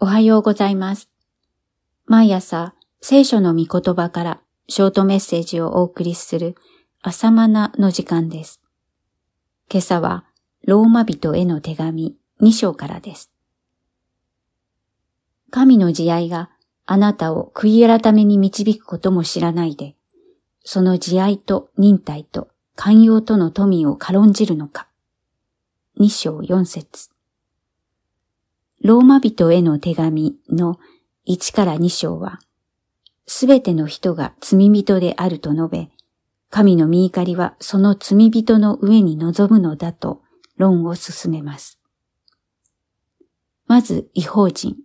おはようございます。毎朝、聖書の御言葉からショートメッセージをお送りする朝マナの時間です。今朝は、ローマ人への手紙2章からです。神の慈愛があなたを悔い改めに導くことも知らないで、その慈愛と忍耐と寛容との富を軽んじるのか。2章4節ローマ人への手紙の1から2章は、すべての人が罪人であると述べ、神の見怒りはその罪人の上に臨むのだと論を進めます。まず、違法人、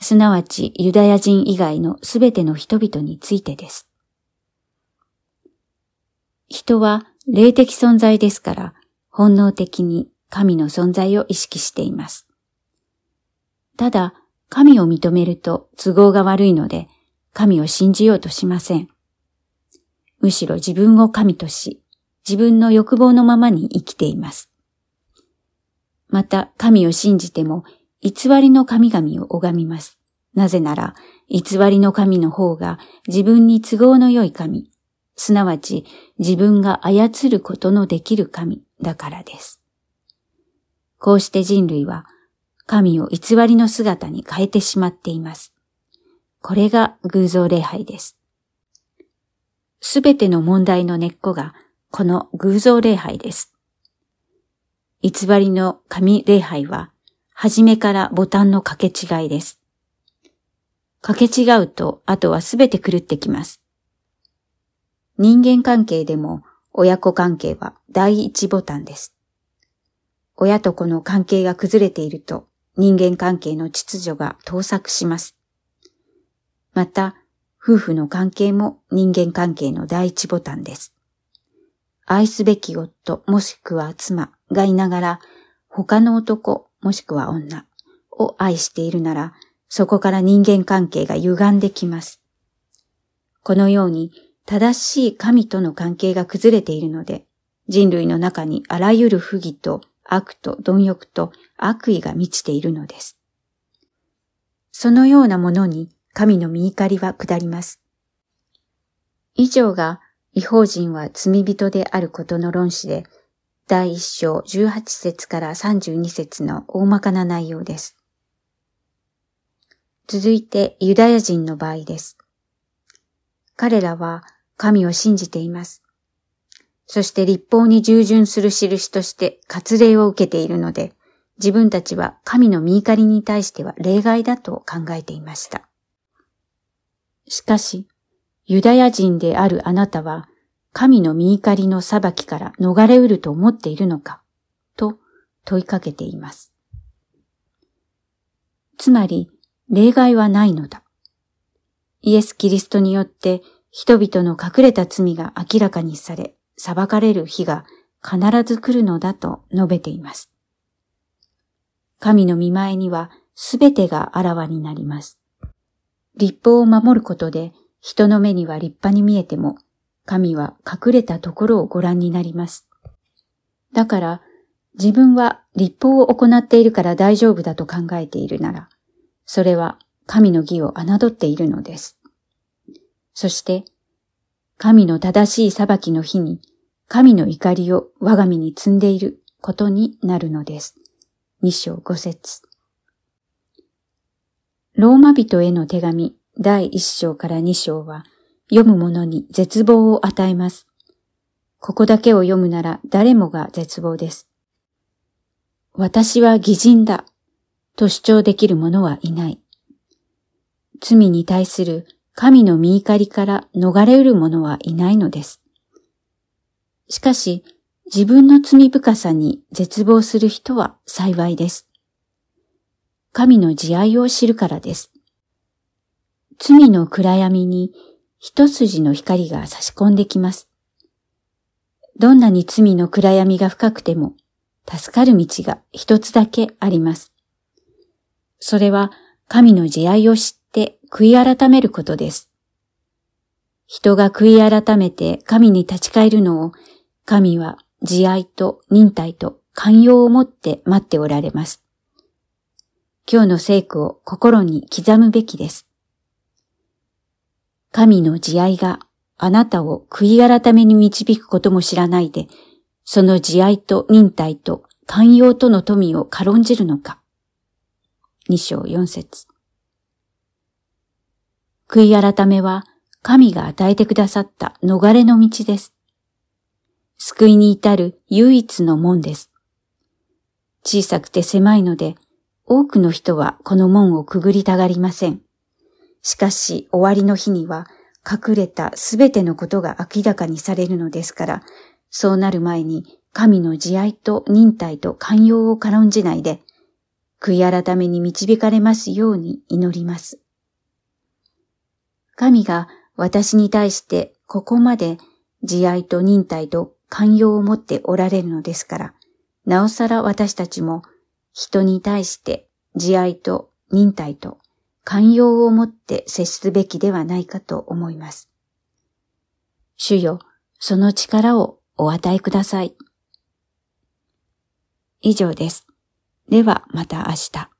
すなわちユダヤ人以外のすべての人々についてです。人は霊的存在ですから、本能的に神の存在を意識しています。ただ、神を認めると都合が悪いので、神を信じようとしません。むしろ自分を神とし、自分の欲望のままに生きています。また、神を信じても、偽りの神々を拝みます。なぜなら、偽りの神の方が自分に都合の良い神、すなわち自分が操ることのできる神だからです。こうして人類は神を偽りの姿に変えてしまっています。これが偶像礼拝です。すべての問題の根っこがこの偶像礼拝です。偽りの神礼拝は、初めからボタンの掛け違いです。掛け違うと、あとはすべて狂ってきます。人間関係でも、親子関係は第一ボタンです。親と子の関係が崩れていると、人間関係の秩序が盗作します。また、夫婦の関係も人間関係の第一ボタンです。愛すべき夫もしくは妻がいながら、他の男もしくは女を愛しているなら、そこから人間関係が歪んできます。このように正しい神との関係が崩れているので、人類の中にあらゆる不義と悪と貪欲と悪意が満ちているのです。そのようなものに神の見怒りは下ります。以上が違法人は罪人であることの論旨で、第一章18節から32節の大まかな内容です。続いてユダヤ人の場合です。彼らは神を信じています。そして立法に従順する印として割礼を受けているので、自分たちは神の見怒りに対しては例外だと考えていました。しかし、ユダヤ人であるあなたは、神の見怒りの裁きから逃れうると思っているのかと問いかけています。つまり、例外はないのだ。イエス・キリストによって人々の隠れた罪が明らかにされ、裁かれる日が必ず来るのだと述べています。神の見前にはすべてがあらわになります。立法を守ることで人の目には立派に見えても、神は隠れたところをご覧になります。だから、自分は立法を行っているから大丈夫だと考えているなら、それは神の義を侮っているのです。そして、神の正しい裁きの日に、神の怒りを我が身に積んでいることになるのです。二章五節ローマ人への手紙第一章から二章は、読む者に絶望を与えます。ここだけを読むなら誰もが絶望です。私は偽人だと主張できる者はいない。罪に対する神の見怒りから逃れうる者はいないのです。しかし、自分の罪深さに絶望する人は幸いです。神の慈愛を知るからです。罪の暗闇に一筋の光が差し込んできます。どんなに罪の暗闇が深くても、助かる道が一つだけあります。それは神の慈愛を知ってって悔い改めることです。人が悔い改めて神に立ち返るのを、神は慈愛と忍耐と寛容をもって待っておられます。今日の聖句を心に刻むべきです。神の慈愛があなたを悔い改めに導くことも知らないで、その慈愛と忍耐と寛容との富を軽んじるのか。二章四節悔い改めは神が与えてくださった逃れの道です。救いに至る唯一の門です。小さくて狭いので、多くの人はこの門をくぐりたがりません。しかし終わりの日には隠れたすべてのことが明らかにされるのですから、そうなる前に神の慈愛と忍耐と寛容を軽んじないで、悔い改めに導かれますように祈ります。神が私に対してここまで慈愛と忍耐と寛容を持っておられるのですから、なおさら私たちも人に対して慈愛と忍耐と寛容を持って接すべきではないかと思います。主よ、その力をお与えください。以上です。ではまた明日。